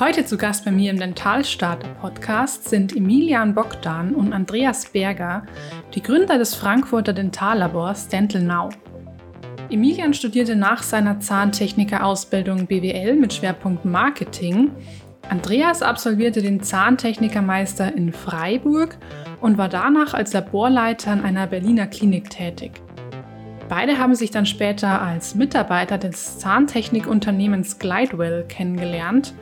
Heute zu Gast bei mir im Dentalstarter Podcast sind Emilian Bogdan und Andreas Berger, die Gründer des Frankfurter Dentallabors Dental Now. Emilian studierte nach seiner Zahntechniker-Ausbildung BWL mit Schwerpunkt Marketing. Andreas absolvierte den Zahntechnikermeister in Freiburg und war danach als Laborleiter in einer Berliner Klinik tätig. Beide haben sich dann später als Mitarbeiter des Zahntechnikunternehmens Glidewell kennengelernt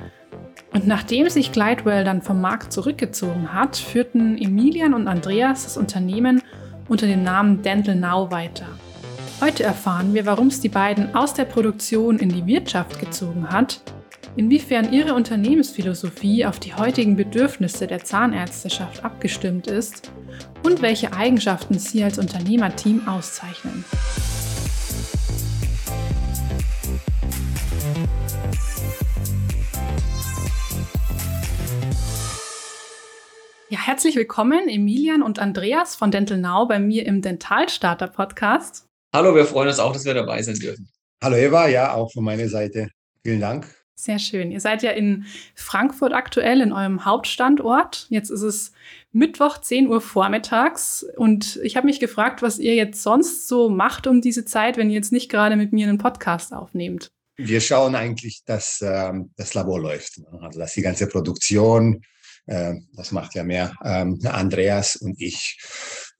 und nachdem sich Glidewell dann vom Markt zurückgezogen hat, führten Emilian und Andreas das Unternehmen unter dem Namen Dental Now weiter. Heute erfahren wir, warum es die beiden aus der Produktion in die Wirtschaft gezogen hat, inwiefern ihre Unternehmensphilosophie auf die heutigen Bedürfnisse der Zahnärzteschaft abgestimmt ist und welche Eigenschaften sie als Unternehmerteam auszeichnen. Ja, herzlich willkommen, Emilian und Andreas von Dental Now bei mir im Dentalstarter Podcast. Hallo, wir freuen uns auch, dass wir dabei sein dürfen. Hallo Eva, ja, auch von meiner Seite. Vielen Dank. Sehr schön. Ihr seid ja in Frankfurt aktuell in eurem Hauptstandort. Jetzt ist es Mittwoch, 10 Uhr vormittags. Und ich habe mich gefragt, was ihr jetzt sonst so macht um diese Zeit, wenn ihr jetzt nicht gerade mit mir einen Podcast aufnehmt. Wir schauen eigentlich, dass ähm, das Labor läuft. Also dass die ganze Produktion äh, das macht ja mehr ähm, Andreas und ich,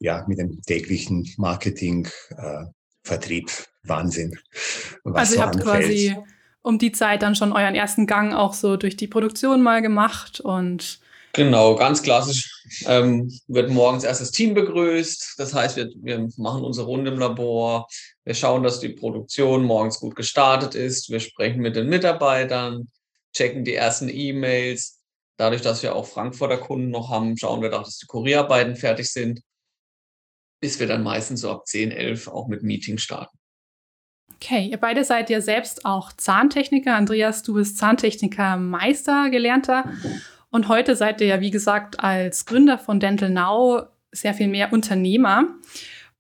ja, mit dem täglichen Marketing, äh, Vertrieb, Wahnsinn. also ihr so habt anfällt. quasi um die Zeit dann schon euren ersten Gang auch so durch die Produktion mal gemacht und Genau, ganz klassisch ähm, wird morgens erst das Team begrüßt. Das heißt, wir, wir machen unsere Runde im Labor. Wir schauen, dass die Produktion morgens gut gestartet ist. Wir sprechen mit den Mitarbeitern, checken die ersten E-Mails, Dadurch, dass wir auch Frankfurter Kunden noch haben, schauen wir doch, dass die Kurierarbeiten fertig sind, bis wir dann meistens so ab 10, 11 auch mit Meeting starten. Okay, ihr beide seid ja selbst auch Zahntechniker. Andreas, du bist Zahntechniker Meister, gelernter. Und heute seid ihr ja, wie gesagt, als Gründer von Dental Now sehr viel mehr Unternehmer.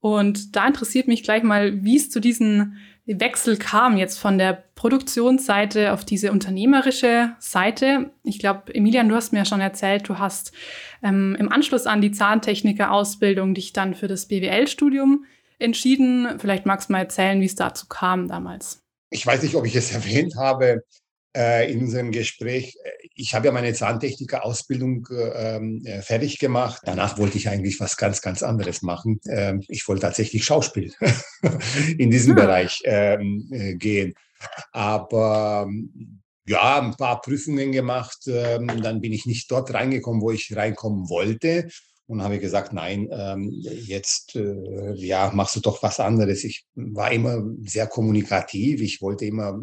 Und da interessiert mich gleich mal, wie es zu diesen Wechsel kam jetzt von der Produktionsseite auf diese unternehmerische Seite. Ich glaube, Emilian, du hast mir ja schon erzählt, du hast ähm, im Anschluss an die Zahntechniker-Ausbildung dich dann für das BWL-Studium entschieden. Vielleicht magst du mal erzählen, wie es dazu kam damals. Ich weiß nicht, ob ich es erwähnt habe in unserem Gespräch. Ich habe ja meine Zahntechniker-Ausbildung ähm, äh, fertig gemacht. Danach wollte ich eigentlich was ganz, ganz anderes machen. Ähm, ich wollte tatsächlich Schauspiel in diesem ja. Ah. Bereich ähm, äh, gehen. Aber ja, ein paar Prüfungen gemacht. Ähm, dann bin ich nicht dort reingekommen, wo ich reinkommen wollte. Und habe gesagt, nein, ähm, jetzt äh, ja, machst du doch was anderes. Ich war immer sehr kommunikativ. Ich wollte immer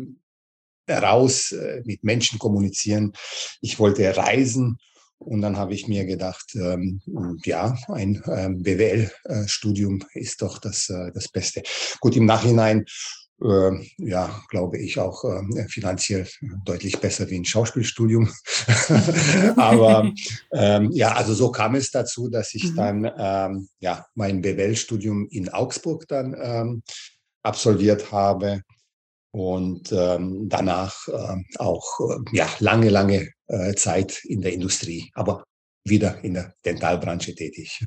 raus, äh, mit Menschen kommunizieren. Ich wollte reisen. Und dann habe ich mir gedacht, ähm, ja, ein ähm, BWL-Studium ist doch das, äh, das Beste. Gut, im Nachhinein, äh, ja, glaube ich auch äh, finanziell deutlich besser wie ein Schauspielstudium. Aber ähm, ja, also so kam es dazu, dass ich mhm. dann ähm, ja mein BWL-Studium in Augsburg dann ähm, absolviert habe und ähm, danach äh, auch äh, ja, lange, lange äh, Zeit in der Industrie, aber wieder in der Dentalbranche tätig.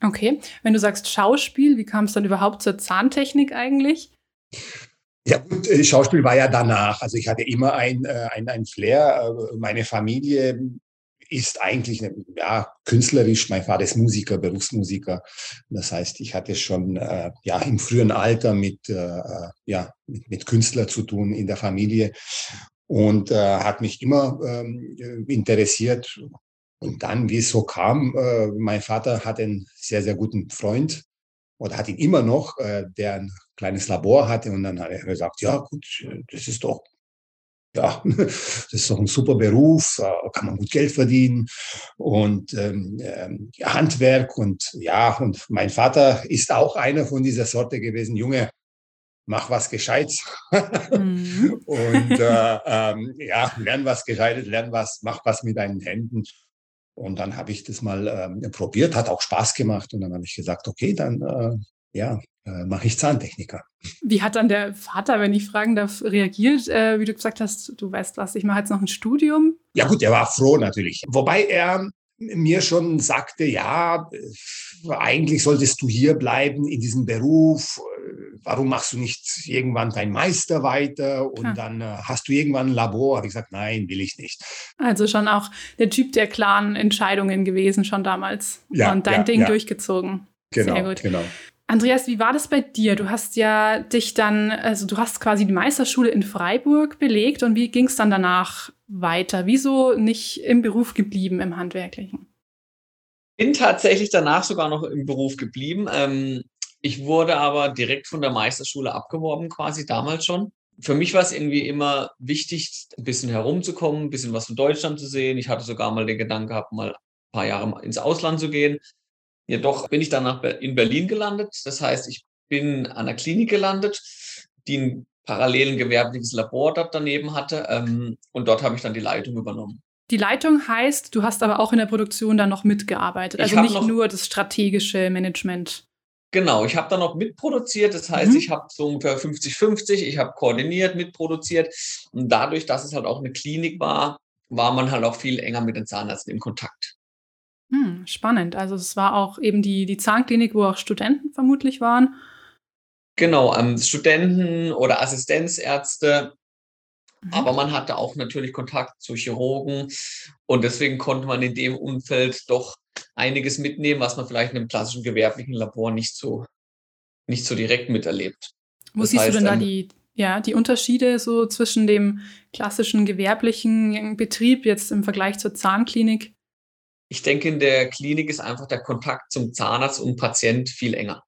Okay, wenn du sagst Schauspiel, wie kam es dann überhaupt zur Zahntechnik eigentlich? Ja, gut, äh, Schauspiel war ja danach. Also ich hatte immer ein, äh, ein, ein Flair. Äh, meine Familie ist eigentlich ja, künstlerisch. Mein Vater ist Musiker, Berufsmusiker. Das heißt, ich hatte schon äh, ja, im frühen Alter mit, äh, ja, mit, mit Künstler zu tun in der Familie und äh, hat mich immer ähm, interessiert. Und dann, wie es so kam, äh, mein Vater hat einen sehr, sehr guten Freund oder hat ihn immer noch, äh, der ein kleines Labor hatte. Und dann hat er gesagt, ja gut, das ist doch ja, das ist doch ein super Beruf, kann man gut Geld verdienen und ähm, ähm, Handwerk und ja, und mein Vater ist auch einer von dieser Sorte gewesen, Junge, mach was Gescheites mhm. und äh, ähm, ja, lern was Gescheites, lern was, mach was mit deinen Händen. Und dann habe ich das mal ähm, probiert, hat auch Spaß gemacht und dann habe ich gesagt, okay, dann äh, ja, äh, mache ich Zahntechniker. Wie hat dann der Vater, wenn ich fragen darf, reagiert? Äh, wie du gesagt hast, du weißt was, ich mache jetzt noch ein Studium. Ja gut, er war froh natürlich. Wobei er mir schon sagte, ja, eigentlich solltest du hier bleiben in diesem Beruf. Warum machst du nicht irgendwann dein Meister weiter und ja. dann äh, hast du irgendwann ein Labor? Habe ich gesagt, nein, will ich nicht. Also schon auch der Typ der klaren Entscheidungen gewesen schon damals ja, und dein ja, Ding ja. durchgezogen. Genau, Sehr gut. Genau. Andreas, wie war das bei dir? Du hast ja dich dann, also du hast quasi die Meisterschule in Freiburg belegt und wie ging es dann danach weiter? Wieso nicht im Beruf geblieben im Handwerklichen? Bin tatsächlich danach sogar noch im Beruf geblieben. Ähm, ich wurde aber direkt von der Meisterschule abgeworben, quasi damals schon. Für mich war es irgendwie immer wichtig, ein bisschen herumzukommen, ein bisschen was von Deutschland zu sehen. Ich hatte sogar mal den Gedanken gehabt, mal ein paar Jahre ins Ausland zu gehen. Jedoch bin ich dann in Berlin gelandet. Das heißt, ich bin an der Klinik gelandet, die ein parallelen gewerbliches Labor dort daneben hatte. Ähm, und dort habe ich dann die Leitung übernommen. Die Leitung heißt, du hast aber auch in der Produktion dann noch mitgearbeitet. Also nicht noch, nur das strategische Management. Genau, ich habe dann noch mitproduziert. Das heißt, mhm. ich habe so ungefähr 50-50, ich habe koordiniert, mitproduziert. Und dadurch, dass es halt auch eine Klinik war, war man halt auch viel enger mit den Zahnärzten in Kontakt. Hm, spannend. Also es war auch eben die, die Zahnklinik, wo auch Studenten vermutlich waren. Genau, ähm, Studenten oder Assistenzärzte. Mhm. Aber man hatte auch natürlich Kontakt zu Chirurgen und deswegen konnte man in dem Umfeld doch einiges mitnehmen, was man vielleicht in einem klassischen gewerblichen Labor nicht so, nicht so direkt miterlebt. Wo das siehst heißt, du denn da ähm, die, ja, die Unterschiede so zwischen dem klassischen gewerblichen Betrieb jetzt im Vergleich zur Zahnklinik? Ich denke, in der Klinik ist einfach der Kontakt zum Zahnarzt und Patient viel enger.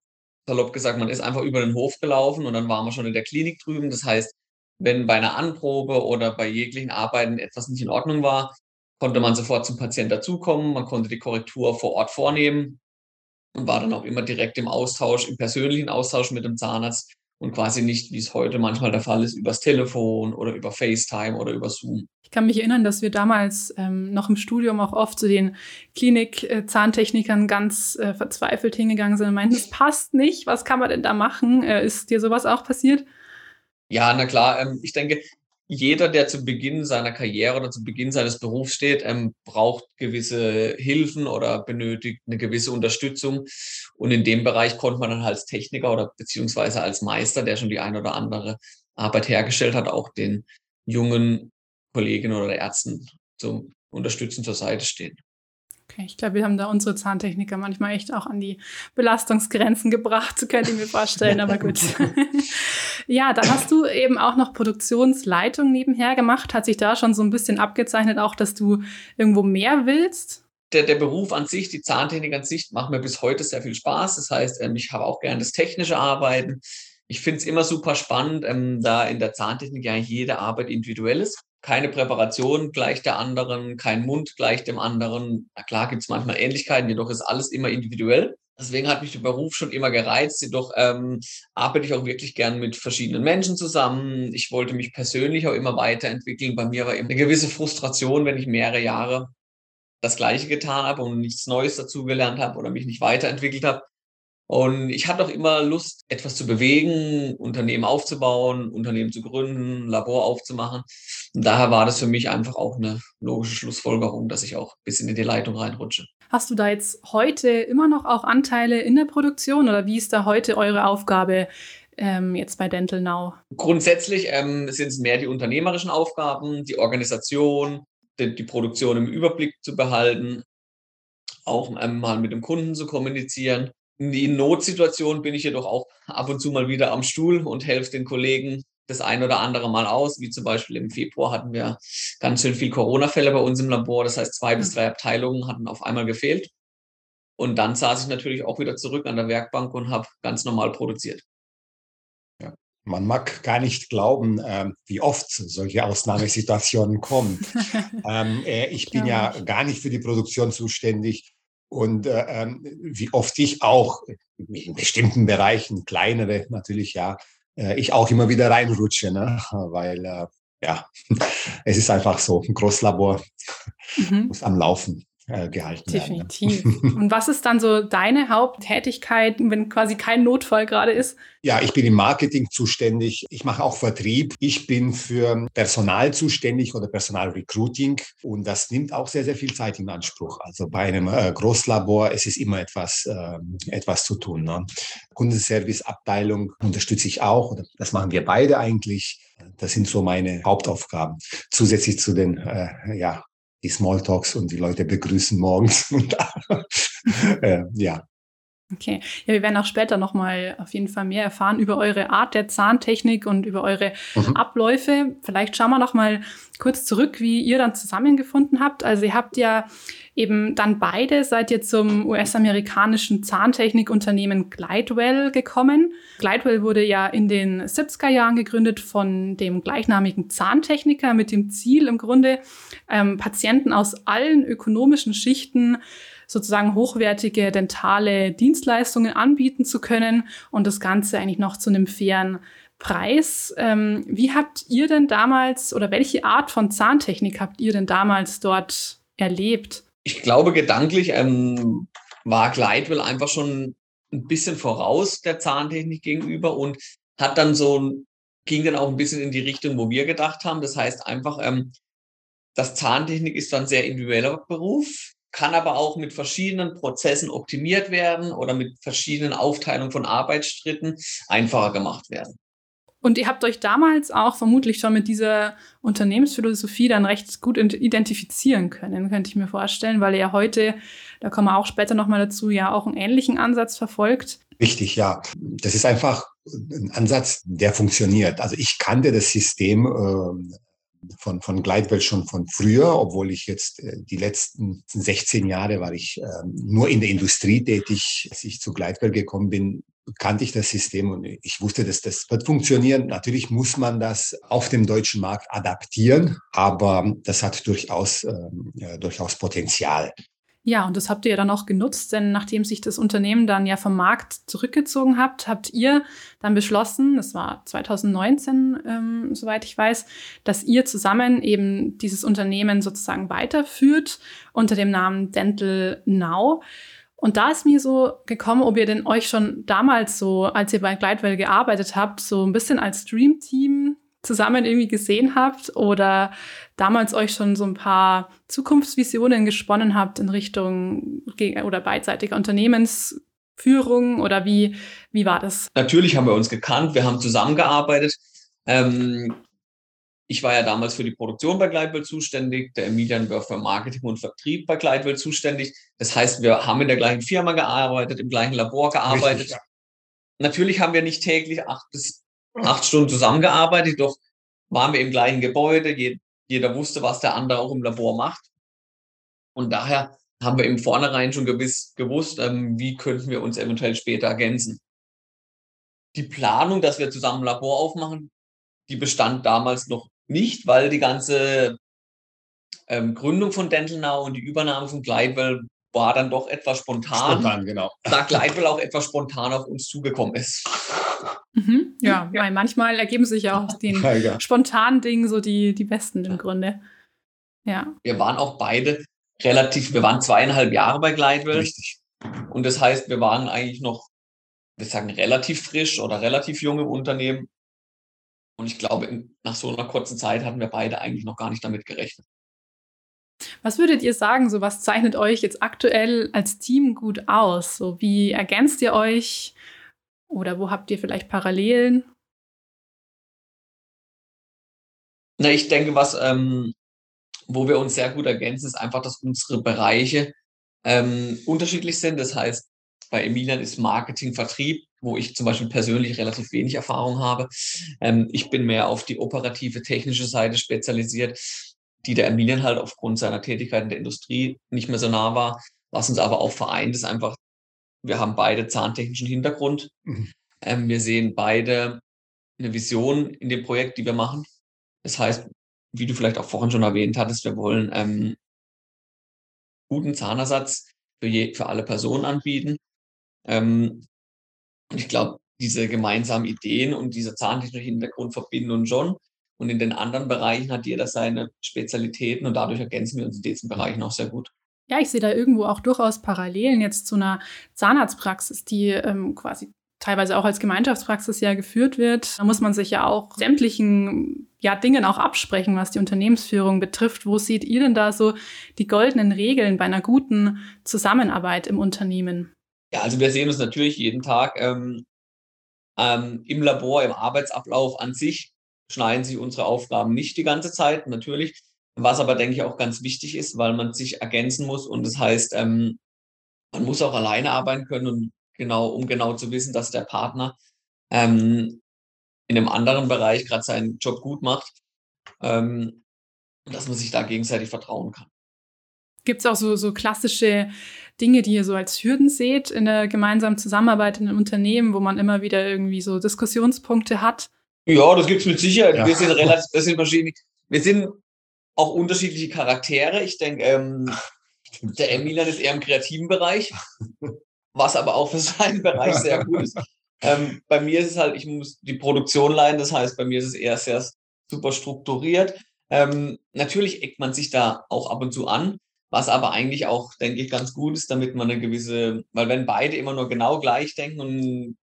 Salopp gesagt, man ist einfach über den Hof gelaufen und dann waren wir schon in der Klinik drüben. Das heißt, wenn bei einer Anprobe oder bei jeglichen Arbeiten etwas nicht in Ordnung war, konnte man sofort zum Patient dazukommen, man konnte die Korrektur vor Ort vornehmen und war dann auch immer direkt im Austausch, im persönlichen Austausch mit dem Zahnarzt und quasi nicht, wie es heute manchmal der Fall ist, übers Telefon oder über FaceTime oder über Zoom. Ich kann mich erinnern, dass wir damals ähm, noch im Studium auch oft zu den Klinik-Zahntechnikern ganz äh, verzweifelt hingegangen sind und meinten, das passt nicht, was kann man denn da machen? Äh, ist dir sowas auch passiert? Ja, na klar. Ähm, ich denke, jeder, der zu Beginn seiner Karriere oder zu Beginn seines Berufs steht, ähm, braucht gewisse Hilfen oder benötigt eine gewisse Unterstützung. Und in dem Bereich konnte man dann als Techniker oder beziehungsweise als Meister, der schon die eine oder andere Arbeit hergestellt hat, auch den jungen Kolleginnen oder Ärzten zum Unterstützen zur Seite stehen. Okay, ich glaube, wir haben da unsere Zahntechniker manchmal echt auch an die Belastungsgrenzen gebracht, könnte ich mir vorstellen, aber gut. ja, dann hast du eben auch noch Produktionsleitung nebenher gemacht. Hat sich da schon so ein bisschen abgezeichnet, auch dass du irgendwo mehr willst? Der, der Beruf an sich, die Zahntechnik an sich, macht mir bis heute sehr viel Spaß. Das heißt, ähm, ich habe auch gerne das technische Arbeiten. Ich finde es immer super spannend, ähm, da in der Zahntechnik ja jede Arbeit individuell ist keine Präparation gleich der anderen, kein Mund gleich dem anderen. Na klar gibt es manchmal Ähnlichkeiten, jedoch ist alles immer individuell. Deswegen hat mich der Beruf schon immer gereizt. Jedoch ähm, arbeite ich auch wirklich gern mit verschiedenen Menschen zusammen. Ich wollte mich persönlich auch immer weiterentwickeln. Bei mir war eben eine gewisse Frustration, wenn ich mehrere Jahre das Gleiche getan habe und nichts Neues dazugelernt habe oder mich nicht weiterentwickelt habe. Und ich hatte auch immer Lust, etwas zu bewegen, Unternehmen aufzubauen, Unternehmen zu gründen, Labor aufzumachen. Und daher war das für mich einfach auch eine logische Schlussfolgerung, dass ich auch ein bisschen in die Leitung reinrutsche. Hast du da jetzt heute immer noch auch Anteile in der Produktion oder wie ist da heute eure Aufgabe ähm, jetzt bei Dental Now? Grundsätzlich ähm, sind es mehr die unternehmerischen Aufgaben, die Organisation, die, die Produktion im Überblick zu behalten, auch ähm, mal mit dem Kunden zu kommunizieren in Notsituationen bin ich jedoch auch ab und zu mal wieder am Stuhl und helfe den Kollegen das ein oder andere Mal aus, wie zum Beispiel im Februar hatten wir ganz schön viel Corona-Fälle bei uns im Labor. Das heißt, zwei bis drei Abteilungen hatten auf einmal gefehlt. Und dann saß ich natürlich auch wieder zurück an der Werkbank und habe ganz normal produziert. Ja. Man mag gar nicht glauben, äh, wie oft solche Ausnahmesituationen kommen. ähm, äh, ich bin ja. ja gar nicht für die Produktion zuständig. Und äh, ähm, wie oft ich auch in bestimmten Bereichen, kleinere natürlich, ja, äh, ich auch immer wieder reinrutsche, ne? weil äh, ja, es ist einfach so, ein Großlabor mhm. muss am Laufen. Äh, gehalten Definitiv. werden. Definitiv. Und was ist dann so deine Haupttätigkeit, wenn quasi kein Notfall gerade ist? Ja, ich bin im Marketing zuständig. Ich mache auch Vertrieb. Ich bin für Personal zuständig oder Personalrecruiting. Und das nimmt auch sehr, sehr viel Zeit in Anspruch. Also bei einem äh, Großlabor es ist immer etwas, äh, etwas zu tun. Ne? Kundenservice-Abteilung unterstütze ich auch. Das machen wir beide eigentlich. Das sind so meine Hauptaufgaben. Zusätzlich zu den äh, ja, die Smalltalks und die Leute begrüßen morgens. Und, äh, ja. Okay, ja, wir werden auch später nochmal auf jeden Fall mehr erfahren über eure Art der Zahntechnik und über eure mhm. Abläufe. Vielleicht schauen wir nochmal kurz zurück, wie ihr dann zusammengefunden habt. Also ihr habt ja eben dann beide seid ihr zum US-amerikanischen Zahntechnikunternehmen Glidewell gekommen. Glidewell wurde ja in den 70er Jahren gegründet von dem gleichnamigen Zahntechniker mit dem Ziel im Grunde, ähm, Patienten aus allen ökonomischen Schichten sozusagen hochwertige dentale Dienstleistungen anbieten zu können und das Ganze eigentlich noch zu einem fairen Preis. Ähm, wie habt ihr denn damals oder welche Art von Zahntechnik habt ihr denn damals dort erlebt? Ich glaube, gedanklich ähm, war Glidewell einfach schon ein bisschen voraus der Zahntechnik gegenüber und hat dann so ging dann auch ein bisschen in die Richtung, wo wir gedacht haben. Das heißt einfach, ähm, das Zahntechnik ist dann sehr individueller Beruf kann aber auch mit verschiedenen Prozessen optimiert werden oder mit verschiedenen Aufteilungen von Arbeitsstritten einfacher gemacht werden. Und ihr habt euch damals auch vermutlich schon mit dieser Unternehmensphilosophie dann recht gut identifizieren können, könnte ich mir vorstellen, weil ihr ja heute, da kommen wir auch später nochmal dazu, ja auch einen ähnlichen Ansatz verfolgt. Richtig, ja. Das ist einfach ein Ansatz, der funktioniert. Also ich kannte das System äh, von, von Gleitwelt schon von früher, obwohl ich jetzt äh, die letzten 16 Jahre war ich äh, nur in der Industrie tätig. Als ich zu Gleitwelt gekommen bin, kannte ich das System und ich wusste, dass das wird funktionieren. Natürlich muss man das auf dem deutschen Markt adaptieren, aber das hat durchaus, äh, durchaus Potenzial. Ja, und das habt ihr ja dann auch genutzt, denn nachdem sich das Unternehmen dann ja vom Markt zurückgezogen habt, habt ihr dann beschlossen, das war 2019, ähm, soweit ich weiß, dass ihr zusammen eben dieses Unternehmen sozusagen weiterführt unter dem Namen Dental Now. Und da ist mir so gekommen, ob ihr denn euch schon damals so, als ihr bei Glidewell gearbeitet habt, so ein bisschen als Dream-Team zusammen irgendwie gesehen habt oder damals euch schon so ein paar Zukunftsvisionen gesponnen habt in Richtung oder beidseitiger Unternehmensführung oder wie, wie war das? Natürlich haben wir uns gekannt, wir haben zusammengearbeitet. Ähm, ich war ja damals für die Produktion bei Gleitwell zuständig, der Emilian war für Marketing und Vertrieb bei Gleitwell zuständig. Das heißt, wir haben in der gleichen Firma gearbeitet, im gleichen Labor gearbeitet. Richtig, ja. Natürlich haben wir nicht täglich acht bis acht Stunden zusammengearbeitet, doch waren wir im gleichen Gebäude. Jeder wusste, was der andere auch im Labor macht. Und daher haben wir im Vornherein schon gewiss, gewusst, ähm, wie könnten wir uns eventuell später ergänzen. Die Planung, dass wir zusammen ein Labor aufmachen, die bestand damals noch nicht, weil die ganze ähm, Gründung von Dental Now und die Übernahme von Glidewell war dann doch etwas spontan. Spontan, genau. Da Glidewell auch etwas spontan auf uns zugekommen ist. Mhm, ja, ja, weil manchmal ergeben sich ja auch aus den ja, ja. spontanen Dingen so die, die besten im Grunde. Ja. Wir waren auch beide relativ, wir waren zweieinhalb Jahre bei Glidewell. Richtig. Und das heißt, wir waren eigentlich noch, wir sagen, relativ frisch oder relativ jung im Unternehmen. Und ich glaube, nach so einer kurzen Zeit hatten wir beide eigentlich noch gar nicht damit gerechnet. Was würdet ihr sagen, so was zeichnet euch jetzt aktuell als Team gut aus? So wie ergänzt ihr euch? Oder wo habt ihr vielleicht Parallelen? Na, ich denke, was, ähm, wo wir uns sehr gut ergänzen, ist einfach, dass unsere Bereiche ähm, unterschiedlich sind. Das heißt, bei Emilian ist Marketing, Vertrieb, wo ich zum Beispiel persönlich relativ wenig Erfahrung habe. Ähm, ich bin mehr auf die operative, technische Seite spezialisiert, die der Emilian halt aufgrund seiner Tätigkeit in der Industrie nicht mehr so nah war. Was uns aber auch vereint, ist einfach wir haben beide zahntechnischen Hintergrund. Mhm. Ähm, wir sehen beide eine Vision in dem Projekt, die wir machen. Das heißt, wie du vielleicht auch vorhin schon erwähnt hattest, wir wollen ähm, guten Zahnersatz für, je, für alle Personen anbieten. Ähm, und ich glaube, diese gemeinsamen Ideen und dieser zahntechnische Hintergrund verbinden uns schon. Und in den anderen Bereichen hat jeder seine Spezialitäten und dadurch ergänzen wir uns in diesen Bereichen auch sehr gut. Ja, ich sehe da irgendwo auch durchaus Parallelen jetzt zu einer Zahnarztpraxis, die ähm, quasi teilweise auch als Gemeinschaftspraxis ja geführt wird. Da muss man sich ja auch sämtlichen ja, Dingen auch absprechen, was die Unternehmensführung betrifft. Wo seht ihr denn da so die goldenen Regeln bei einer guten Zusammenarbeit im Unternehmen? Ja, also wir sehen uns natürlich jeden Tag ähm, ähm, im Labor, im Arbeitsablauf an sich schneiden sich unsere Aufgaben nicht die ganze Zeit, natürlich. Was aber, denke ich, auch ganz wichtig ist, weil man sich ergänzen muss und das heißt, ähm, man muss auch alleine arbeiten können und genau, um genau zu wissen, dass der Partner ähm, in einem anderen Bereich gerade seinen Job gut macht, ähm, dass man sich da gegenseitig vertrauen kann. Gibt es auch so, so klassische Dinge, die ihr so als Hürden seht in der gemeinsamen Zusammenarbeit in einem Unternehmen, wo man immer wieder irgendwie so Diskussionspunkte hat? Ja, das gibt es mit Sicherheit. Ja. Wir sind relativ, wir sind verschiedene. Wir sind auch unterschiedliche Charaktere. Ich denke, ähm, der Emilian ist eher im kreativen Bereich, was aber auch für seinen Bereich sehr gut ist. Ähm, bei mir ist es halt, ich muss die Produktion leiten, das heißt, bei mir ist es eher sehr super strukturiert. Ähm, natürlich eckt man sich da auch ab und zu an, was aber eigentlich auch, denke ich, ganz gut ist, damit man eine gewisse, weil wenn beide immer nur genau gleich denken und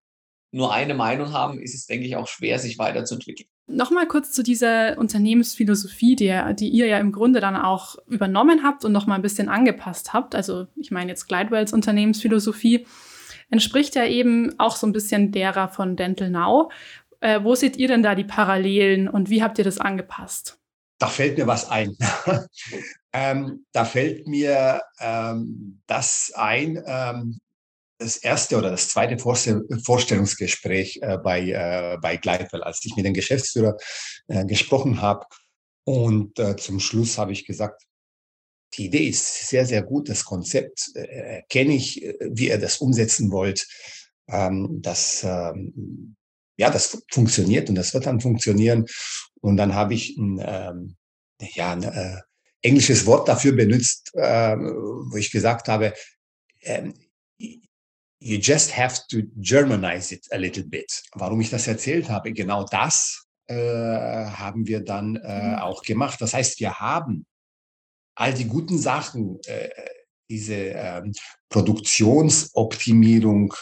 nur eine Meinung haben, ist es, denke ich, auch schwer, sich weiterzuentwickeln. Nochmal kurz zu dieser Unternehmensphilosophie, die, die ihr ja im Grunde dann auch übernommen habt und nochmal ein bisschen angepasst habt. Also ich meine jetzt Glidewells Unternehmensphilosophie entspricht ja eben auch so ein bisschen derer von Dental Now. Äh, wo seht ihr denn da die Parallelen und wie habt ihr das angepasst? Da fällt mir was ein. ähm, da fällt mir ähm, das ein, ähm, das erste oder das zweite Vorstellungsgespräch äh, bei, äh, bei Gleitwell, als ich mit dem Geschäftsführer äh, gesprochen habe. Und zum Schluss habe ich gesagt, die Idee ist sehr, sehr gut, das Konzept kenne ich, wie ihr das umsetzen wollt. Ähm, das, ähm, ja, das funktioniert und das wird dann funktionieren. Und dann habe ich ein, ähm, ja, ein englisches Wort dafür benutzt, wo ich gesagt habe, you just have to Germanize it a little bit. Warum ich das erzählt habe, genau das äh, haben wir dann äh, mhm. auch gemacht. Das heißt, wir haben all die guten Sachen, äh, diese ähm, Produktionsoptimierung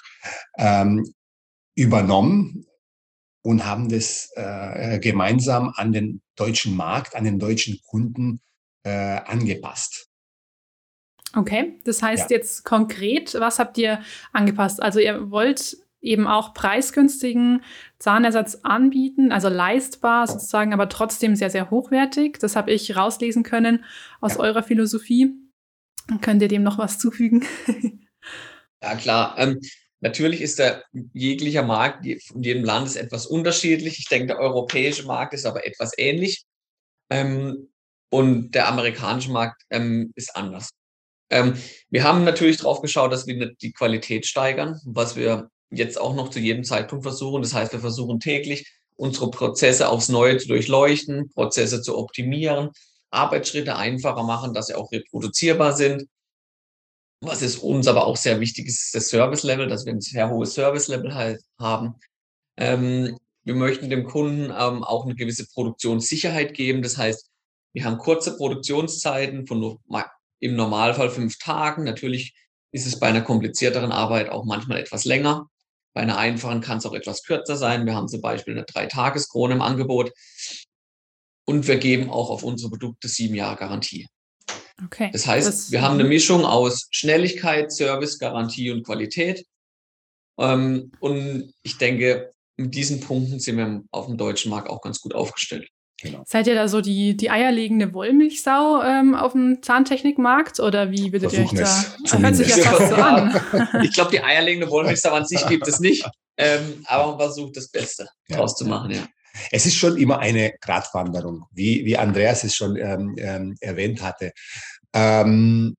ähm, übernommen und haben das äh, gemeinsam an den deutschen Markt, an den deutschen Kunden äh, angepasst. Okay, das heißt ja. jetzt konkret, was habt ihr angepasst? Also ihr wollt eben auch preisgünstigen Zahnersatz anbieten, also leistbar sozusagen, aber trotzdem sehr, sehr hochwertig. Das habe ich rauslesen können aus ja. eurer Philosophie. Könnt ihr dem noch was zufügen? ja, klar. Ähm, natürlich ist der jeglicher Markt in jedem Land ist etwas unterschiedlich. Ich denke, der europäische Markt ist aber etwas ähnlich. Ähm, und der amerikanische Markt ähm, ist anders. Ähm, wir haben natürlich drauf geschaut, dass wir die Qualität steigern, was wir jetzt auch noch zu jedem Zeitpunkt versuchen. Das heißt, wir versuchen täglich unsere Prozesse aufs Neue zu durchleuchten, Prozesse zu optimieren, Arbeitsschritte einfacher machen, dass sie auch reproduzierbar sind. Was ist uns aber auch sehr wichtig ist, das Service-Level, dass wir ein sehr hohes Service-Level halt haben. Ähm, wir möchten dem Kunden ähm, auch eine gewisse Produktionssicherheit geben. Das heißt, wir haben kurze Produktionszeiten von nur im Normalfall fünf Tagen. Natürlich ist es bei einer komplizierteren Arbeit auch manchmal etwas länger. Bei einer einfachen kann es auch etwas kürzer sein. Wir haben zum Beispiel eine Dreitageskrone im Angebot. Und wir geben auch auf unsere Produkte sieben Jahre Garantie. Okay. Das heißt, das, wir haben eine Mischung aus Schnelligkeit, Service, Garantie und Qualität. Ähm, und ich denke, mit diesen Punkten sind wir auf dem deutschen Markt auch ganz gut aufgestellt. Genau. Seid ihr da so die, die eierlegende Wollmilchsau ähm, auf dem Zahntechnikmarkt oder wie würdet ihr euch da? Das hört sich ja fast so an. ich glaube, die eierlegende Wollmilchsau an sich gibt es nicht, ähm, aber man versucht das Beste ja. draus zu machen, ja. Es ist schon immer eine Gratwanderung, wie, wie Andreas es schon ähm, ähm erwähnt hatte. Ähm,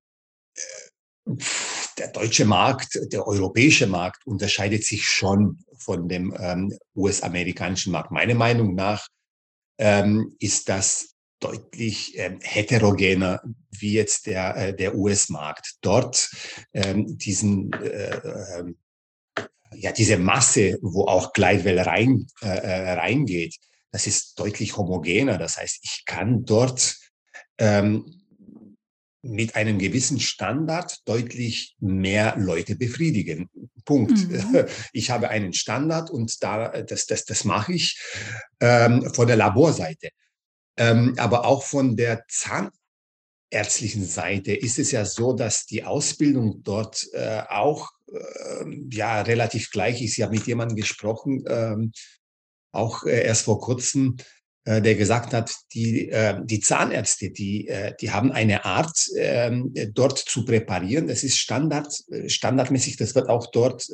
der deutsche Markt, der europäische Markt unterscheidet sich schon von dem ähm, US-amerikanischen Markt. Meiner Meinung nach ähm, ist das deutlich ähm, heterogener wie jetzt der, äh, der US-Markt. Dort ähm, diesen, äh, äh, ja, diese Masse, wo auch Gleitwell rein, äh, äh, reingeht, das ist deutlich homogener. Das heißt, ich kann dort ähm, mit einem gewissen Standard deutlich mehr Leute befriedigen. Punkt. Mhm. Ich habe einen Standard und da, das, das, das mache ich ähm, von der Laborseite. Ähm, aber auch von der zahnärztlichen Seite ist es ja so, dass die Ausbildung dort äh, auch äh, ja relativ gleich ist. Ich habe mit jemandem gesprochen, ähm, auch äh, erst vor kurzem, der gesagt hat, die, äh, die Zahnärzte, die, äh, die haben eine Art, ähm, dort zu präparieren. Das ist Standard, standardmäßig, das wird auch dort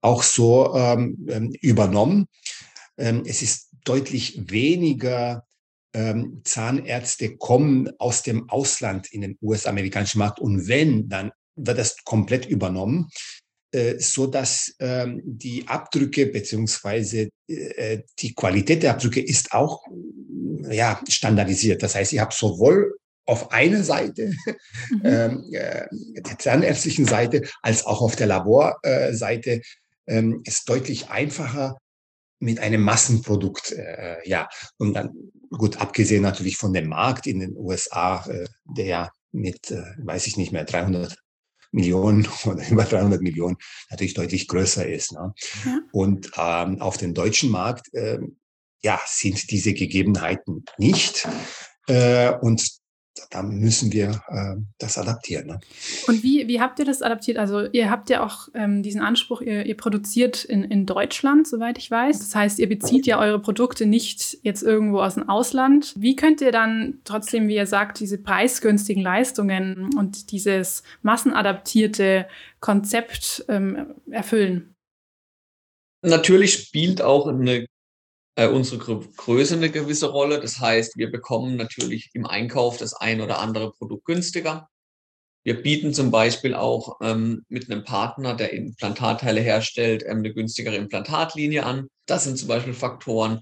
auch so ähm, ähm, übernommen. es ist deutlich weniger Zahnärzte kommen aus dem Ausland in den US-amerikanischen Markt und wenn, dann wird das komplett übernommen. Äh, so dass ähm, die Abdrücke beziehungsweise äh, die Qualität der Abdrücke ist auch ja standardisiert. Das heißt, ich habe sowohl auf einer Seite, mhm. ähm, äh, der zahnärztlichen Seite, als auch auf der Laborseite ähm, ist deutlich einfacher mit einem Massenprodukt, äh, ja. Und dann, gut, abgesehen natürlich von dem Markt in den USA, äh, der mit, äh, weiß ich nicht mehr, 300 Millionen oder über 300 Millionen natürlich deutlich größer ist. Ne? Ja. Und ähm, auf dem deutschen Markt äh, ja, sind diese Gegebenheiten nicht. Äh, und da müssen wir äh, das adaptieren. Ne? Und wie, wie habt ihr das adaptiert? Also ihr habt ja auch ähm, diesen Anspruch, ihr, ihr produziert in, in Deutschland, soweit ich weiß. Das heißt, ihr bezieht ja eure Produkte nicht jetzt irgendwo aus dem Ausland. Wie könnt ihr dann trotzdem, wie ihr sagt, diese preisgünstigen Leistungen und dieses massenadaptierte Konzept ähm, erfüllen? Natürlich spielt auch eine unsere Größe eine gewisse Rolle. Das heißt, wir bekommen natürlich im Einkauf das ein oder andere Produkt günstiger. Wir bieten zum Beispiel auch ähm, mit einem Partner, der Implantatteile herstellt, ähm, eine günstigere Implantatlinie an. Das sind zum Beispiel Faktoren.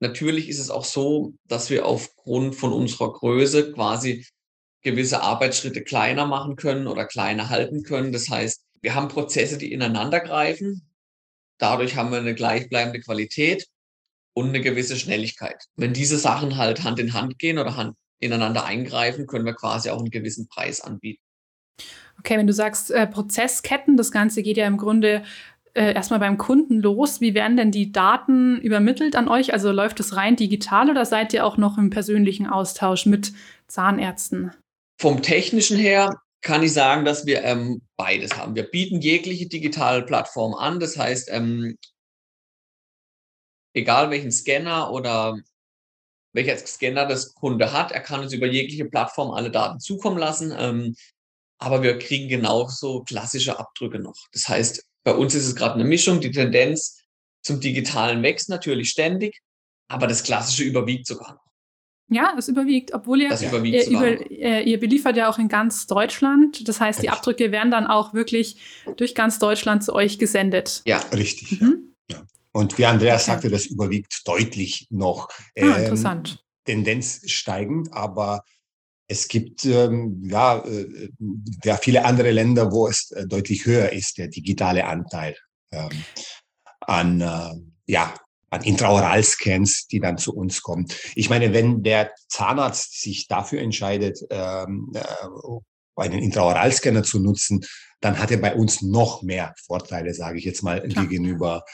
Natürlich ist es auch so, dass wir aufgrund von unserer Größe quasi gewisse Arbeitsschritte kleiner machen können oder kleiner halten können. Das heißt, wir haben Prozesse, die ineinander greifen. Dadurch haben wir eine gleichbleibende Qualität und eine gewisse Schnelligkeit. Wenn diese Sachen halt Hand in Hand gehen oder Hand ineinander eingreifen, können wir quasi auch einen gewissen Preis anbieten. Okay, wenn du sagst äh, Prozessketten, das Ganze geht ja im Grunde äh, erstmal beim Kunden los. Wie werden denn die Daten übermittelt an euch? Also läuft es rein digital oder seid ihr auch noch im persönlichen Austausch mit Zahnärzten? Vom technischen her kann ich sagen, dass wir ähm, beides haben. Wir bieten jegliche digitale Plattform an. Das heißt, ähm, egal welchen Scanner oder welcher Scanner das Kunde hat, er kann uns über jegliche Plattform alle Daten zukommen lassen. Ähm, aber wir kriegen genauso klassische Abdrücke noch. Das heißt, bei uns ist es gerade eine Mischung. Die Tendenz zum Digitalen wächst natürlich ständig, aber das Klassische überwiegt sogar noch. Ja, es überwiegt, obwohl ihr, ihr, über, äh, ihr, beliefert ja auch in ganz Deutschland. Das heißt, die Abdrücke werden dann auch wirklich durch ganz Deutschland zu euch gesendet. Ja, richtig. Mhm. Ja. Und wie Andreas okay. sagte, das überwiegt deutlich noch. Ah, ähm, interessant. Tendenz steigend, aber es gibt ähm, ja, äh, ja viele andere Länder, wo es äh, deutlich höher ist, der digitale Anteil ähm, an, äh, ja, an Intraoralscans, die dann zu uns kommen. Ich meine, wenn der Zahnarzt sich dafür entscheidet, ähm, äh, einen Intraoralscanner zu nutzen, dann hat er bei uns noch mehr Vorteile, sage ich jetzt mal, Klar. gegenüber.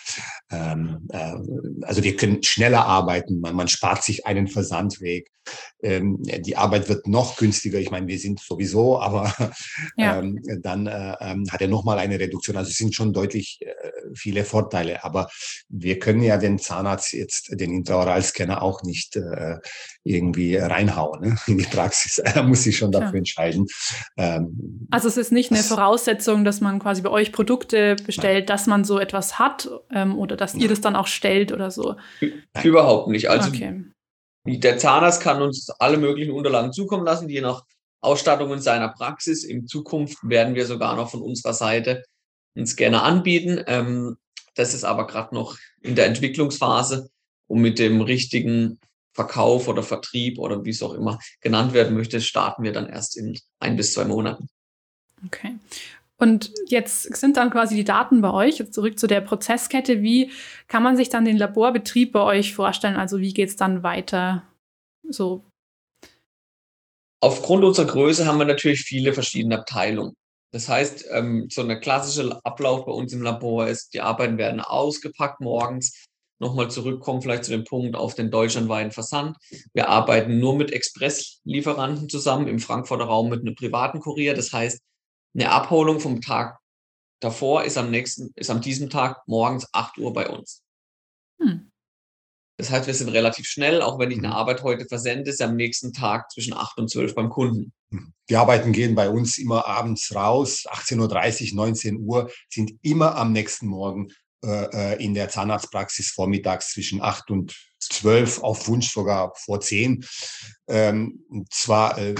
Ähm, äh, also wir können schneller arbeiten, man, man spart sich einen Versandweg. Ähm, die Arbeit wird noch günstiger. Ich meine, wir sind sowieso, aber ja. ähm, dann äh, ähm, hat er noch mal eine Reduktion. Also es sind schon deutlich äh, viele Vorteile. Aber wir können ja den Zahnarzt jetzt, den Intraoralscanner auch nicht äh, irgendwie reinhauen ne? in die Praxis. Er muss sich schon dafür Klar. entscheiden. Ähm, also es ist nicht eine Voraussetzung, dass man quasi bei euch Produkte bestellt, dass man so etwas hat ähm, oder dass ihr das dann auch stellt oder so? Überhaupt nicht. Also okay. der Zahnarzt kann uns alle möglichen Unterlagen zukommen lassen, je nach Ausstattung in seiner Praxis. In Zukunft werden wir sogar noch von unserer Seite einen Scanner anbieten. Ähm, das ist aber gerade noch in der Entwicklungsphase und mit dem richtigen Verkauf oder Vertrieb oder wie es auch immer genannt werden möchte, starten wir dann erst in ein bis zwei Monaten. Okay. Und jetzt sind dann quasi die Daten bei euch, jetzt zurück zu der Prozesskette. Wie kann man sich dann den Laborbetrieb bei euch vorstellen? Also wie geht es dann weiter? So. Aufgrund unserer Größe haben wir natürlich viele verschiedene Abteilungen. Das heißt, ähm, so ein klassischer Ablauf bei uns im Labor ist, die Arbeiten werden ausgepackt morgens, nochmal zurückkommen, vielleicht zu dem Punkt auf den deutschlandweiten Versand. Wir arbeiten nur mit Expresslieferanten zusammen im Frankfurter Raum mit einem privaten Kurier. Das heißt, eine Abholung vom Tag davor ist am nächsten, ist an diesem Tag morgens 8 Uhr bei uns. Hm. Das heißt, wir sind relativ schnell, auch wenn ich eine mhm. Arbeit heute versende, ist am nächsten Tag zwischen 8 und 12 beim Kunden. Mhm. Die Arbeiten gehen bei uns immer abends raus, 18.30 Uhr, 19 Uhr, sind immer am nächsten Morgen äh, äh, in der Zahnarztpraxis vormittags zwischen 8 und 12, auf Wunsch sogar vor 10. Ähm, und zwar äh,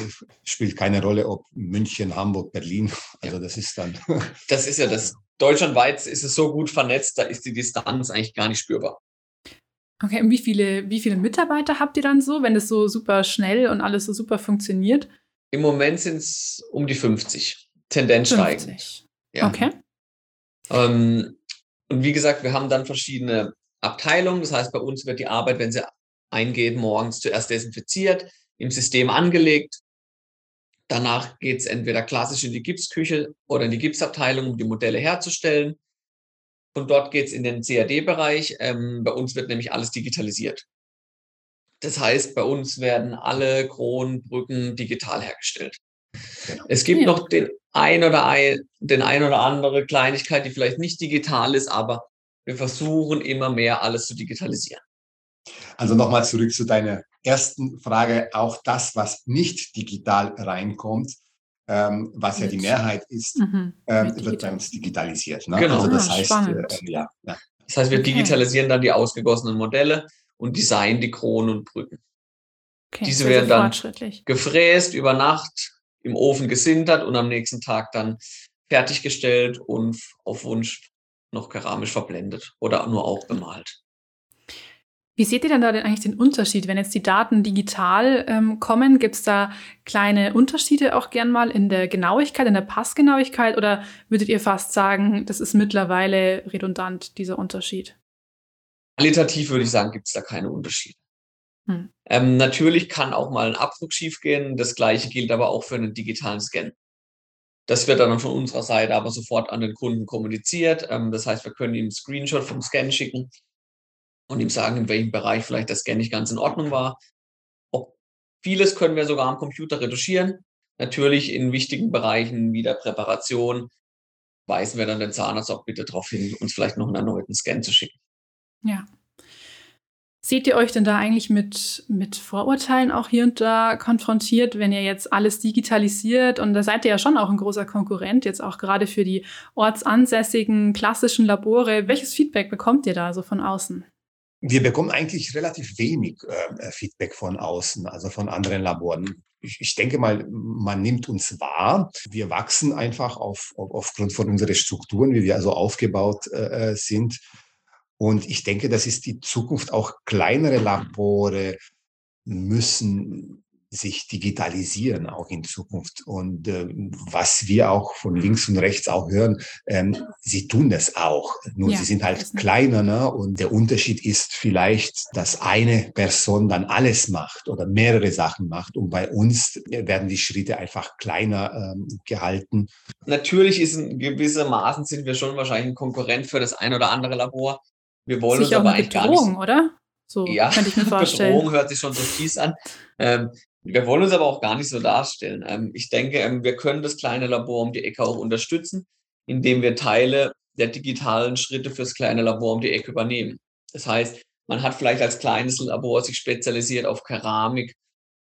spielt keine Rolle, ob München, Hamburg, Berlin. Also das ist dann. Das ist ja das. Deutschlandweit ist es so gut vernetzt, da ist die Distanz eigentlich gar nicht spürbar. Okay, und wie viele, wie viele Mitarbeiter habt ihr dann so, wenn es so super schnell und alles so super funktioniert? Im Moment sind es um die 50. Tendenz 50. steigend. Ja. Okay. Ähm, und wie gesagt, wir haben dann verschiedene Abteilungen. Das heißt, bei uns wird die Arbeit, wenn sie eingeht, morgens zuerst desinfiziert, im System angelegt. Danach geht es entweder klassisch in die Gipsküche oder in die Gipsabteilung, um die Modelle herzustellen. Und dort geht es in den CAD-Bereich. Ähm, bei uns wird nämlich alles digitalisiert. Das heißt, bei uns werden alle Kronbrücken digital hergestellt. Genau. Es gibt ja. noch den ein oder ein, den ein oder andere Kleinigkeit, die vielleicht nicht digital ist, aber wir versuchen immer mehr alles zu digitalisieren. Also nochmal zurück zu deiner ersten Frage. Auch das, was nicht digital reinkommt, ähm, was ja die Mehrheit ist, mhm. ähm, wird bei uns digitalisiert. Ne? Genau. Also das ah, heißt, äh, ja, ja, Das heißt, wir okay. digitalisieren dann die ausgegossenen Modelle und designen die Kronen und Brücken. Okay, Diese werden dann gefräst über Nacht, im Ofen gesintert und am nächsten Tag dann fertiggestellt und auf Wunsch noch keramisch verblendet oder nur auch bemalt. Wie seht ihr denn da denn eigentlich den Unterschied, wenn jetzt die Daten digital ähm, kommen? Gibt es da kleine Unterschiede auch gern mal in der Genauigkeit, in der Passgenauigkeit oder würdet ihr fast sagen, das ist mittlerweile redundant, dieser Unterschied? Qualitativ würde ich sagen, gibt es da keine Unterschiede. Hm. Ähm, natürlich kann auch mal ein Abdruck schiefgehen. Das gleiche gilt aber auch für einen digitalen Scan. Das wird dann von unserer Seite aber sofort an den Kunden kommuniziert. Ähm, das heißt, wir können ihm einen Screenshot vom Scan schicken und ihm sagen, in welchem Bereich vielleicht der Scan nicht ganz in Ordnung war. Ob vieles können wir sogar am Computer retuschieren. Natürlich in wichtigen Bereichen wie der Präparation weisen wir dann den Zahnarzt auch bitte darauf hin, uns vielleicht noch einen erneuten Scan zu schicken. Ja. Seht ihr euch denn da eigentlich mit, mit Vorurteilen auch hier und da konfrontiert, wenn ihr jetzt alles digitalisiert? Und da seid ihr ja schon auch ein großer Konkurrent, jetzt auch gerade für die ortsansässigen klassischen Labore. Welches Feedback bekommt ihr da so von außen? wir bekommen eigentlich relativ wenig äh, Feedback von außen, also von anderen Laboren. Ich, ich, denke mal, man nimmt uns wahr. Wir wachsen einfach auf, auf, aufgrund von unseren Strukturen, wie wir also aufgebaut äh, äh sind. Und ich denke, das ist die Zukunft. Auch kleinere Labore müssen sich digitalisieren auch in Zukunft. Und äh, was wir auch von links und rechts auch hören, ähm, sie tun das auch. Nur ja, sie sind halt kleiner. Ne? Und der Unterschied ist vielleicht, dass eine Person dann alles macht oder mehrere Sachen macht. Und bei uns werden die Schritte einfach kleiner ähm, gehalten. Natürlich ist in gewissermaßen sind wir schon wahrscheinlich ein Konkurrent für das ein oder andere Labor. Wir wollen Sicher uns aber eigentlich Bedrohung, gar nicht. oder? So ja, könnte ich mir vorstellen. Bedrohung hört sich schon so fies an. Ähm, wir wollen uns aber auch gar nicht so darstellen. Ähm, ich denke, ähm, wir können das kleine Labor um die Ecke auch unterstützen, indem wir Teile der digitalen Schritte fürs kleine Labor um die Ecke übernehmen. Das heißt, man hat vielleicht als kleines Labor sich spezialisiert auf Keramik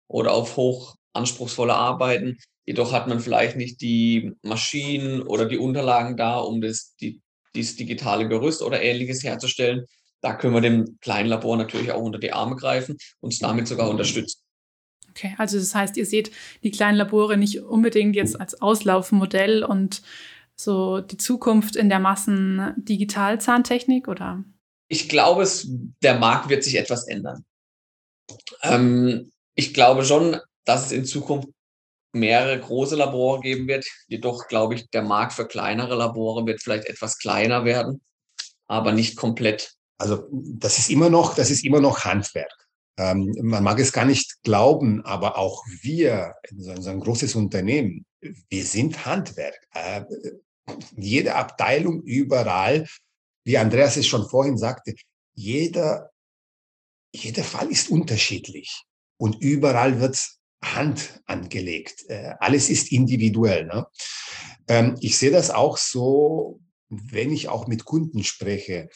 oder auf hoch anspruchsvolle Arbeiten. Jedoch hat man vielleicht nicht die Maschinen oder die Unterlagen da, um das, die, dieses digitale Gerüst oder ähnliches herzustellen. Da können wir dem kleinen Labor natürlich auch unter die Arme greifen und es damit sogar unterstützen. Okay, also das heißt, ihr seht die kleinen Labore nicht unbedingt jetzt als Auslaufmodell und so die Zukunft in der Massen-Digital-Zahntechnik oder? Ich glaube, es, der Markt wird sich etwas ändern. Ähm, ich glaube schon, dass es in Zukunft mehrere große Labore geben wird. Jedoch glaube ich, der Markt für kleinere Labore wird vielleicht etwas kleiner werden, aber nicht komplett. Also das ist immer noch, das ist immer noch Handwerk. Ähm, man mag es gar nicht glauben, aber auch wir, so, so ein großes Unternehmen, wir sind Handwerk. Äh, jede Abteilung überall, wie Andreas es schon vorhin sagte, jeder, jeder Fall ist unterschiedlich und überall wird Hand angelegt. Äh, alles ist individuell. Ne? Ähm, ich sehe das auch so, wenn ich auch mit Kunden spreche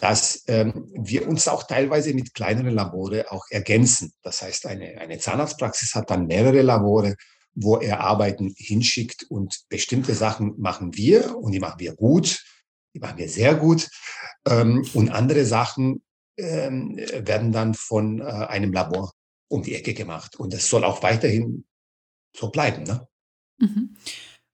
dass ähm, wir uns auch teilweise mit kleineren Labore auch ergänzen. Das heißt, eine, eine Zahnarztpraxis hat dann mehrere Labore, wo er Arbeiten hinschickt und bestimmte Sachen machen wir und die machen wir gut, die machen wir sehr gut ähm, und andere Sachen werden dann von äh, einem Labor um die Ecke gemacht und das soll auch weiterhin so bleiben. Ne? Mhm.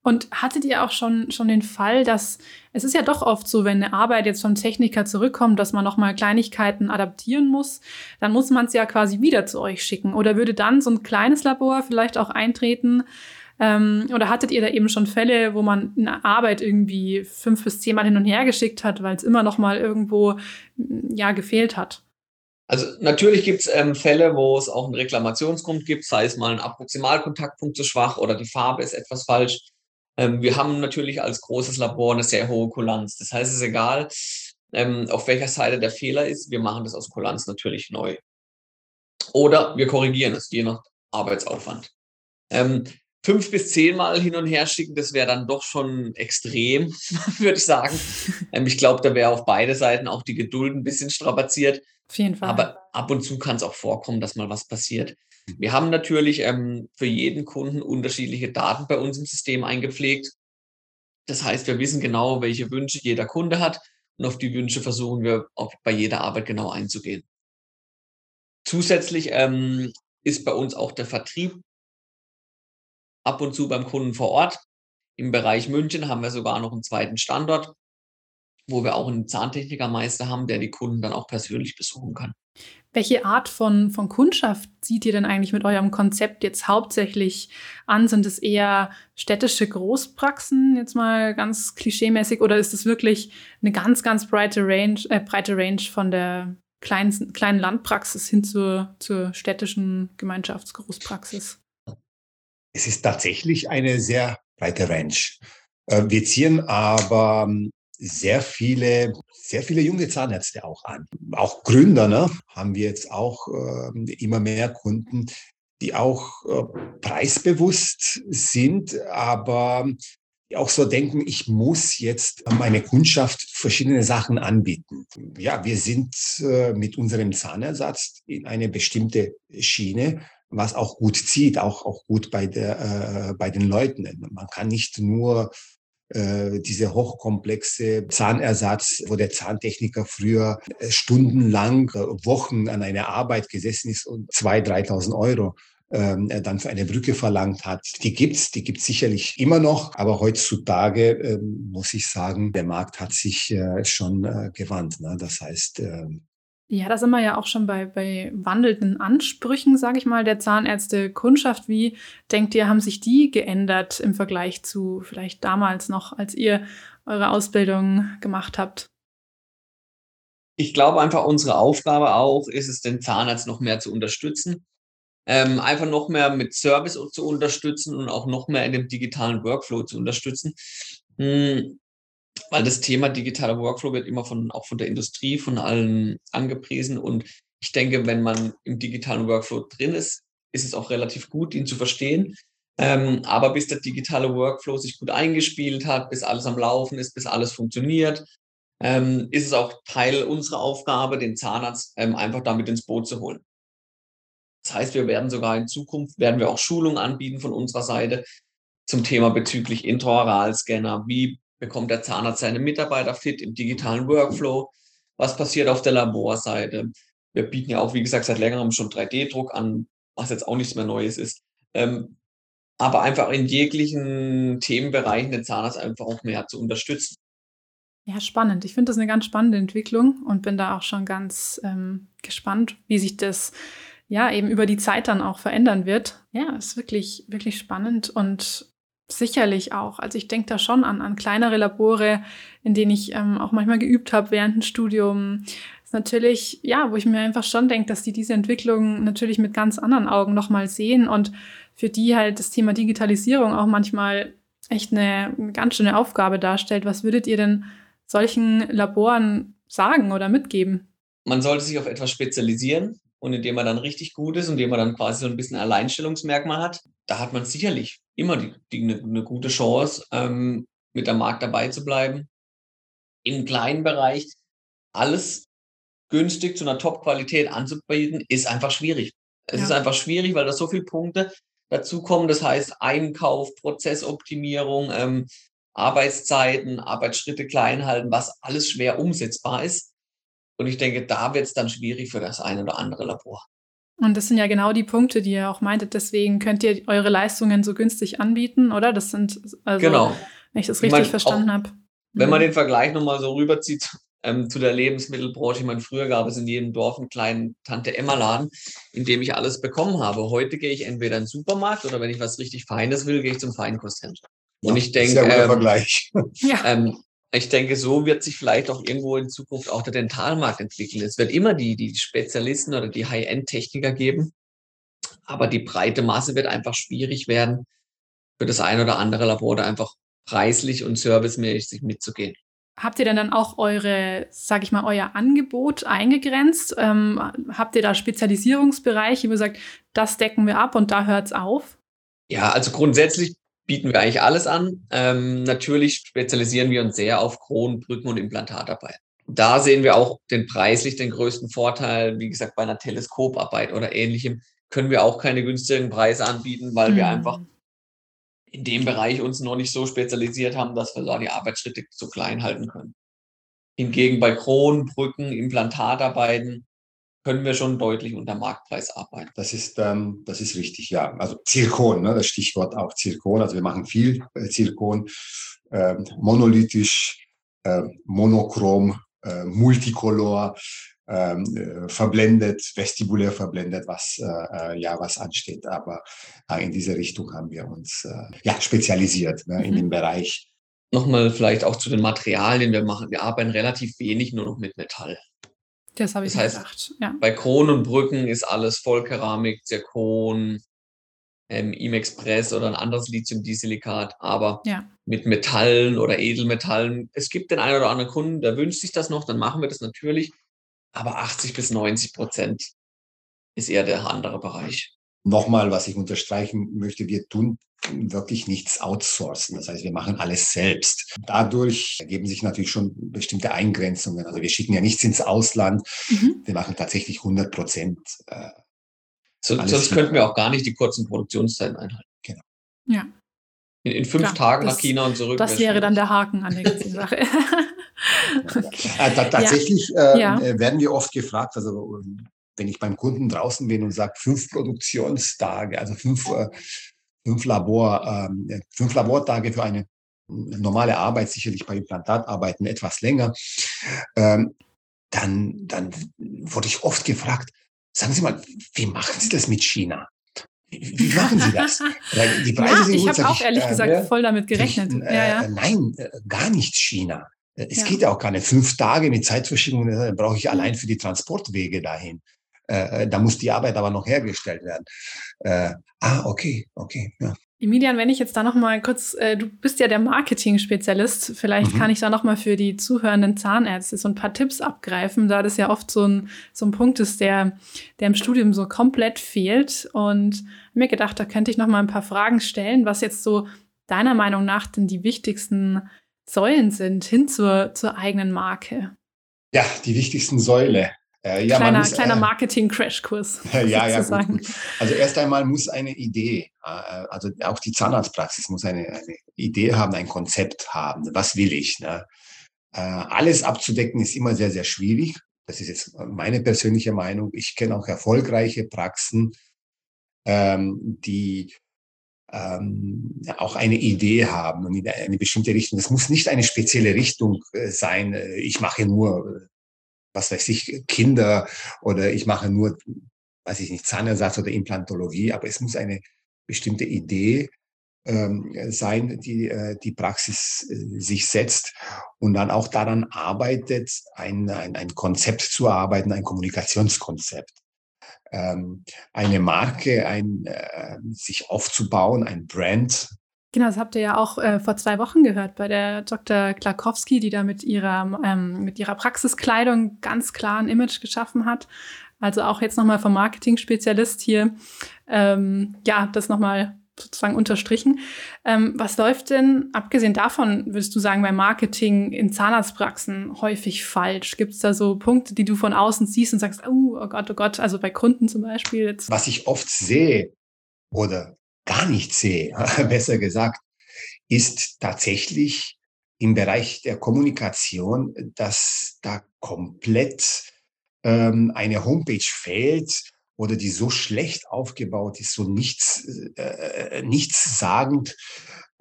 Und hattet ihr auch schon, schon den Fall, dass es ist ja doch oft so, wenn eine Arbeit jetzt vom Techniker zurückkommt, dass man nochmal Kleinigkeiten adaptieren muss, dann muss man es ja quasi wieder zu euch schicken. Oder würde dann so ein kleines Labor vielleicht auch eintreten? Ähm, oder hattet ihr da eben schon Fälle, wo man eine Arbeit irgendwie fünf bis zehnmal hin und her geschickt hat, weil es immer noch mal irgendwo ja gefehlt hat? Also natürlich gibt es ähm, Fälle, wo es auch einen Reklamationsgrund gibt, sei es mal ein Approximalkontaktpunkt zu schwach oder die Farbe ist etwas falsch. Ähm, wir haben natürlich als großes Labor eine sehr hohe Kulanz. Das heißt, es ist egal, ähm, auf welcher Seite der Fehler ist, wir machen das aus Kulanz natürlich neu. Oder wir korrigieren es, je nach Arbeitsaufwand. Ähm, fünf bis zehnmal hin und her schicken, das wäre dann doch schon extrem, würde ich sagen. Ähm, ich glaube, da wäre auf beide Seiten auch die Geduld ein bisschen strapaziert. Auf jeden Fall. Aber ab und zu kann es auch vorkommen, dass mal was passiert. Wir haben natürlich ähm, für jeden Kunden unterschiedliche Daten bei uns im System eingepflegt. Das heißt, wir wissen genau, welche Wünsche jeder Kunde hat und auf die Wünsche versuchen wir auch bei jeder Arbeit genau einzugehen. Zusätzlich ähm, ist bei uns auch der Vertrieb ab und zu beim Kunden vor Ort. Im Bereich München haben wir sogar noch einen zweiten Standort, wo wir auch einen Zahntechnikermeister haben, der die Kunden dann auch persönlich besuchen kann. Welche Art von, von Kundschaft sieht ihr denn eigentlich mit eurem Konzept jetzt hauptsächlich an? Sind es eher städtische Großpraxen, jetzt mal ganz klischeemäßig, oder ist es wirklich eine ganz, ganz breite Range, äh, breite Range von der kleinen, kleinen Landpraxis hin zur, zur städtischen Gemeinschaftsgroßpraxis? Es ist tatsächlich eine sehr breite Range. Äh, wir ziehen aber ähm, sehr viele, sehr viele junge Zahnärzte auch an. Auch Gründer, ne, haben wir jetzt auch äh, immer mehr Kunden, die auch äh, preisbewusst sind, aber auch so denken, ich muss jetzt meine Kundschaft verschiedene Sachen anbieten. Ja, wir sind äh, mit unserem Zahnersatz in eine bestimmte Schiene, was auch gut zieht, auch, auch gut bei, der, äh, bei den Leuten. Man kann nicht nur äh, diese hochkomplexe Zahnersatz, wo der Zahntechniker früher äh, stundenlang, äh, Wochen an einer Arbeit gesessen ist und 2.000, 3.000 Euro ähm, dann für eine Brücke verlangt hat. Die gibt's, die gibt's sicherlich immer noch, aber heutzutage ähm, muss ich sagen, der Markt hat sich äh, schon äh, gewandt. Ne? Das heißt, ähm, ja, da sind wir ja auch schon bei, bei wandelnden Ansprüchen, sage ich mal, der Zahnärzte Kundschaft. Wie denkt ihr, haben sich die geändert im Vergleich zu vielleicht damals noch, als ihr eure Ausbildung gemacht habt? Ich glaube einfach, unsere Aufgabe auch ist es, den Zahnarzt noch mehr zu unterstützen. Ähm, einfach noch mehr mit Service zu unterstützen und auch noch mehr in dem digitalen Workflow zu unterstützen. Hm, weil das Thema digitaler Workflow wird immer von, auch von der Industrie, von allen angepriesen. Und ich denke, wenn man im digitalen Workflow drin ist, ist es auch relativ gut, ihn zu verstehen. Ähm, aber bis der digitale Workflow sich gut eingespielt hat, bis alles am Laufen ist, bis alles funktioniert, ähm, ist es auch Teil unserer Aufgabe, den Zahnarzt ähm, einfach damit ins Boot zu holen. Das heißt, wir werden sogar in Zukunft, werden wir auch Schulungen anbieten von unserer Seite zum Thema bezüglich Intraoralscanner. Wie bekommt der Zahnarzt seine Mitarbeiter fit im digitalen Workflow? Was passiert auf der Laborseite? Wir bieten ja auch, wie gesagt, seit längerem schon 3D-Druck an, was jetzt auch nichts mehr Neues ist. Ähm, aber einfach in jeglichen Themenbereichen den Zahnarzt einfach auch mehr zu unterstützen. Ja, spannend. Ich finde das eine ganz spannende Entwicklung und bin da auch schon ganz ähm, gespannt, wie sich das ja eben über die Zeit dann auch verändern wird. Ja, ist wirklich, wirklich spannend und Sicherlich auch. Also ich denke da schon an, an kleinere Labore, in denen ich ähm, auch manchmal geübt habe während dem Studium. natürlich, ja, wo ich mir einfach schon denke, dass die diese Entwicklung natürlich mit ganz anderen Augen nochmal sehen und für die halt das Thema Digitalisierung auch manchmal echt eine, eine ganz schöne Aufgabe darstellt. Was würdet ihr denn solchen Laboren sagen oder mitgeben? Man sollte sich auf etwas spezialisieren und indem man dann richtig gut ist und indem man dann quasi so ein bisschen Alleinstellungsmerkmal hat, da hat man sicherlich immer die, die, eine, eine gute Chance, ähm, mit am Markt dabei zu bleiben. Im kleinen Bereich alles günstig zu einer Top-Qualität anzubieten, ist einfach schwierig. Es ja. ist einfach schwierig, weil da so viele Punkte dazukommen. Das heißt Einkauf, Prozessoptimierung, ähm, Arbeitszeiten, Arbeitsschritte klein halten, was alles schwer umsetzbar ist. Und ich denke, da wird es dann schwierig für das eine oder andere Labor. Und das sind ja genau die Punkte, die ihr auch meintet. Deswegen könnt ihr eure Leistungen so günstig anbieten, oder? Das sind, also, genau. wenn ich das richtig ich mein, verstanden habe. Wenn man mhm. den Vergleich nochmal so rüberzieht ähm, zu der Lebensmittelbranche. Ich meine, früher gab es in jedem Dorf einen kleinen Tante-Emma-Laden, in dem ich alles bekommen habe. Heute gehe ich entweder in den Supermarkt oder wenn ich was richtig Feines will, gehe ich zum Feinkosthändler. Und ich denke, ähm, Vergleich. ähm, ich denke, so wird sich vielleicht auch irgendwo in Zukunft auch der Dentalmarkt entwickeln. Es wird immer die, die Spezialisten oder die High-End-Techniker geben, aber die breite Masse wird einfach schwierig werden, für das ein oder andere Labor da einfach preislich und servicemäßig mitzugehen. Habt ihr denn dann auch eure, sag ich mal, euer Angebot eingegrenzt? Ähm, habt ihr da Spezialisierungsbereiche, wo ihr sagt, das decken wir ab und da hört es auf? Ja, also grundsätzlich bieten wir eigentlich alles an. Ähm, natürlich spezialisieren wir uns sehr auf Kronen, Brücken und Implantatarbeit. Da sehen wir auch den preislich den größten Vorteil. Wie gesagt, bei einer Teleskoparbeit oder ähnlichem können wir auch keine günstigen Preise anbieten, weil mhm. wir einfach in dem Bereich uns noch nicht so spezialisiert haben, dass wir da die Arbeitsschritte so klein halten können. Hingegen bei Kronen, Brücken, Implantatarbeiten können wir schon deutlich unter Marktpreis arbeiten. Das ist, ähm, das ist richtig, ja. Also Zirkon, ne, das Stichwort auch Zirkon. Also wir machen viel äh, Zirkon, äh, monolithisch, äh, monochrom, äh, multicolor, ähm, äh, verblendet, vestibulär verblendet, was äh, äh, ja was ansteht. Aber in diese Richtung haben wir uns äh, ja spezialisiert ne, mhm. in dem Bereich. Nochmal vielleicht auch zu den Materialien. Wir machen, wir arbeiten relativ wenig nur noch mit Metall. Das habe ich das heißt, gedacht. Ja. Bei Kronen und Brücken ist alles Vollkeramik, Zirkon, ähm, Imexpress oder ein anderes Lithium-Disilikat, aber ja. mit Metallen oder Edelmetallen. Es gibt den einen oder anderen Kunden, der wünscht sich das noch, dann machen wir das natürlich. Aber 80 bis 90 Prozent ist eher der andere Bereich. Nochmal, was ich unterstreichen möchte, wir tun wirklich nichts outsourcen. Das heißt, wir machen alles selbst. Dadurch ergeben sich natürlich schon bestimmte Eingrenzungen. Also wir schicken ja nichts ins Ausland. Mhm. Wir machen tatsächlich 100 Prozent. Äh, so, sonst könnten wir auch gar nicht die kurzen Produktionszeiten einhalten. Genau. Ja. In, in fünf Klar, Tagen das, nach China und zurück. Das wäre dann der Haken an der ganzen Sache. okay. äh, tatsächlich ja. Äh, ja. Werden wir oft gefragt, also wenn ich beim Kunden draußen bin und sage fünf Produktionstage, also fünf, äh, fünf, Labor, ähm, fünf Labortage für eine normale Arbeit, sicherlich bei Implantatarbeiten etwas länger, ähm, dann, dann wurde ich oft gefragt, sagen Sie mal, wie machen Sie das mit China? Wie machen Sie das? Die Preise ja, sind ich habe auch ehrlich äh, gesagt äh, voll damit gerechnet. Äh, ja, ja. Nein, äh, gar nicht China. Äh, es geht ja auch keine fünf Tage mit Zeitverschiebung, brauche ich allein für die Transportwege dahin. Da muss die Arbeit aber noch hergestellt werden. ah, okay, okay, ja. Emilian, wenn ich jetzt da noch mal kurz, äh, du bist ja der Marketing-Spezialist, vielleicht mhm. kann ich da noch mal für die zuhörenden Zahnärzte so ein paar Tipps abgreifen, da das ja oft so ein, so ein Punkt ist, der, der im Studium so komplett fehlt. Und mir gedacht, da könnte ich noch mal ein paar Fragen stellen, was jetzt so deiner Meinung nach denn die wichtigsten Säulen sind hin zur, zur eigenen Marke. Ja, die wichtigsten Säule. Äh, ja, kleiner muss, kleiner äh, Marketing-Crashkurs. ja, ja, gut, gut. Also erst einmal muss eine Idee, äh, also auch die Zahnarztpraxis muss eine, eine Idee haben, ein Konzept haben. Was will ich? Ne? Äh, alles abzudecken ist immer sehr, sehr schwierig. Das ist jetzt meine persönliche Meinung. Ich kenne auch erfolgreiche Praxen, ähm, die ähm, auch eine Idee haben und in eine bestimmte Richtung. Das muss nicht eine spezielle Richtung äh, sein. Ich mache nur was weiß ich, Kinder oder ich mache nur, weiß ich nicht, Zahnersatz oder Implantologie, aber es muss eine bestimmte Idee ähm, sein, die äh, die Praxis äh, sich setzt und dann auch daran arbeitet, ein, ein, ein Konzept zu erarbeiten, ein Kommunikationskonzept. Ähm, eine Marke, ein, äh, sich aufzubauen, ein Brand. Genau, das habt ihr ja auch äh, vor zwei Wochen gehört bei der Dr. Klakowski, die da mit ihrer, ähm, mit ihrer Praxiskleidung ganz klar ein Image geschaffen hat. Also auch jetzt nochmal vom Marketing-Spezialist hier, ähm, ja, das nochmal sozusagen unterstrichen. Ähm, was läuft denn, abgesehen davon, würdest du sagen, beim Marketing in Zahnarztpraxen häufig falsch? Gibt es da so Punkte, die du von außen siehst und sagst, oh, oh Gott, oh Gott, also bei Kunden zum Beispiel? Jetzt. Was ich oft sehe oder gar nicht sehe, besser gesagt, ist tatsächlich im Bereich der Kommunikation, dass da komplett ähm, eine Homepage fehlt oder die so schlecht aufgebaut ist, so nichts, äh, äh nichts sagend.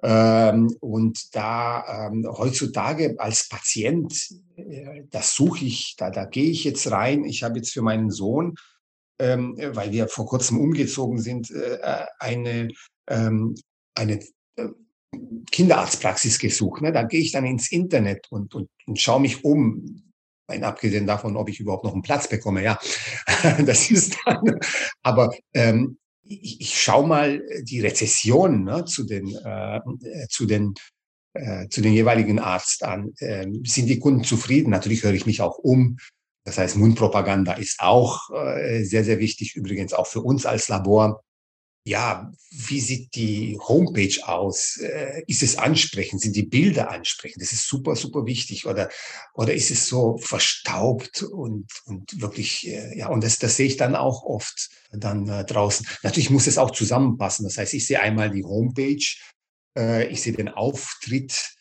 Ähm, und da ähm, heutzutage als Patient, äh, das suche ich, da, da gehe ich jetzt rein. Ich habe jetzt für meinen Sohn, ähm, weil wir vor kurzem umgezogen sind, äh, äh eine, ähm, eine äh, Kinderarztpraxis gesucht. Ne? Da gehe ich dann ins Internet und, und, und schaue mich um Nein, abgesehen davon, ob ich überhaupt noch einen Platz bekomme, ja, das ist dann. Aber ähm, ich, ich schaue mal die Rezession ne, zu den, äh, zu den äh, zu den jeweiligen Arzt an. Ähm, sind die Kunden zufrieden? Natürlich höre ich mich auch um. Das heißt, Mundpropaganda ist auch äh, sehr, sehr wichtig, übrigens auch für uns als Labor ja, wie sieht die Homepage aus? Äh, ist es ansprechend? Sind die Bilder ansprechend? Das ist super, super wichtig. Oder, oder ist es so verstaubt und, und wirklich, äh, ja, und das, das sehe ich dann auch oft dann äh, draußen. Natürlich muss es auch zusammenpassen. Das heißt, ich sehe einmal die Homepage, ich sehe den Auftritt,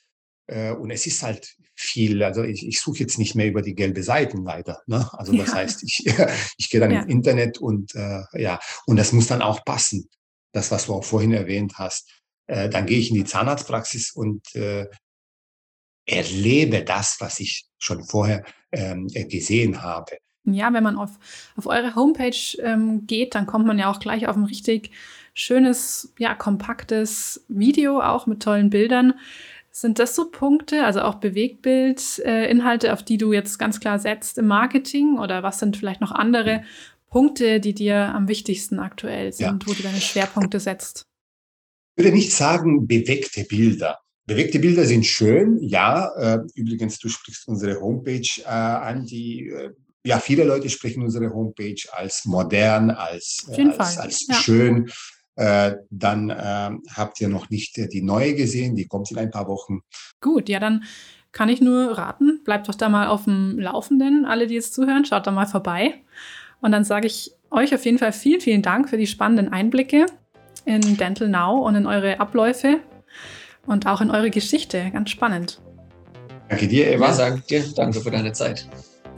und es ist halt viel, also ich, ich suche jetzt nicht mehr über die gelbe Seiten leider. Ne? Also das ja. heißt, ich, ich gehe dann ja. ins Internet und äh, ja, und das muss dann auch passen. Das, was du auch vorhin erwähnt hast. Äh, dann gehe ich in die Zahnarztpraxis und äh, erlebe das, was ich schon vorher ähm, äh, gesehen habe. Ja, wenn man auf, auf eure Homepage ähm, geht, dann kommt man ja auch gleich auf ein richtig schönes, ja, kompaktes Video, auch mit tollen Bildern. Sind das so Punkte, also auch Bewegtbildinhalte, äh, auf die du jetzt ganz klar setzt im Marketing? Oder was sind vielleicht noch andere Punkte, die dir am wichtigsten aktuell sind, ja. wo du deine Schwerpunkte setzt? Ich würde nicht sagen bewegte Bilder. Bewegte Bilder sind schön, ja. Äh, übrigens, du sprichst unsere Homepage äh, an, die äh, ja, viele Leute sprechen unsere Homepage als modern, als, äh, als, als ja. schön. Äh, dann äh, habt ihr noch nicht äh, die neue gesehen, die kommt in ein paar Wochen. Gut, ja, dann kann ich nur raten, bleibt doch da mal auf dem Laufenden, alle, die jetzt zuhören, schaut da mal vorbei. Und dann sage ich euch auf jeden Fall vielen, vielen Dank für die spannenden Einblicke in Dental Now und in eure Abläufe und auch in eure Geschichte. Ganz spannend. Danke dir, Eva. Ja, danke dir. Danke für deine Zeit.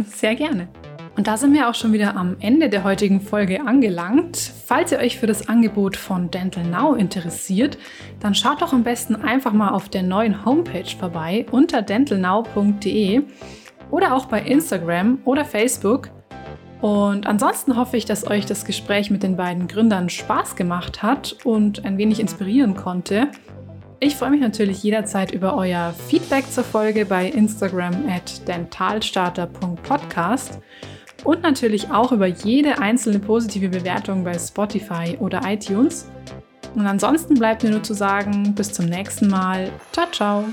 Sehr gerne. Und da sind wir auch schon wieder am Ende der heutigen Folge angelangt. Falls ihr euch für das Angebot von Dental Now interessiert, dann schaut doch am besten einfach mal auf der neuen Homepage vorbei unter dentalnow.de oder auch bei Instagram oder Facebook. Und ansonsten hoffe ich, dass euch das Gespräch mit den beiden Gründern Spaß gemacht hat und ein wenig inspirieren konnte. Ich freue mich natürlich jederzeit über euer Feedback zur Folge bei Instagram at dentalstarter.podcast und natürlich auch über jede einzelne positive Bewertung bei Spotify oder iTunes. Und ansonsten bleibt mir nur zu sagen, bis zum nächsten Mal. Ciao, ciao.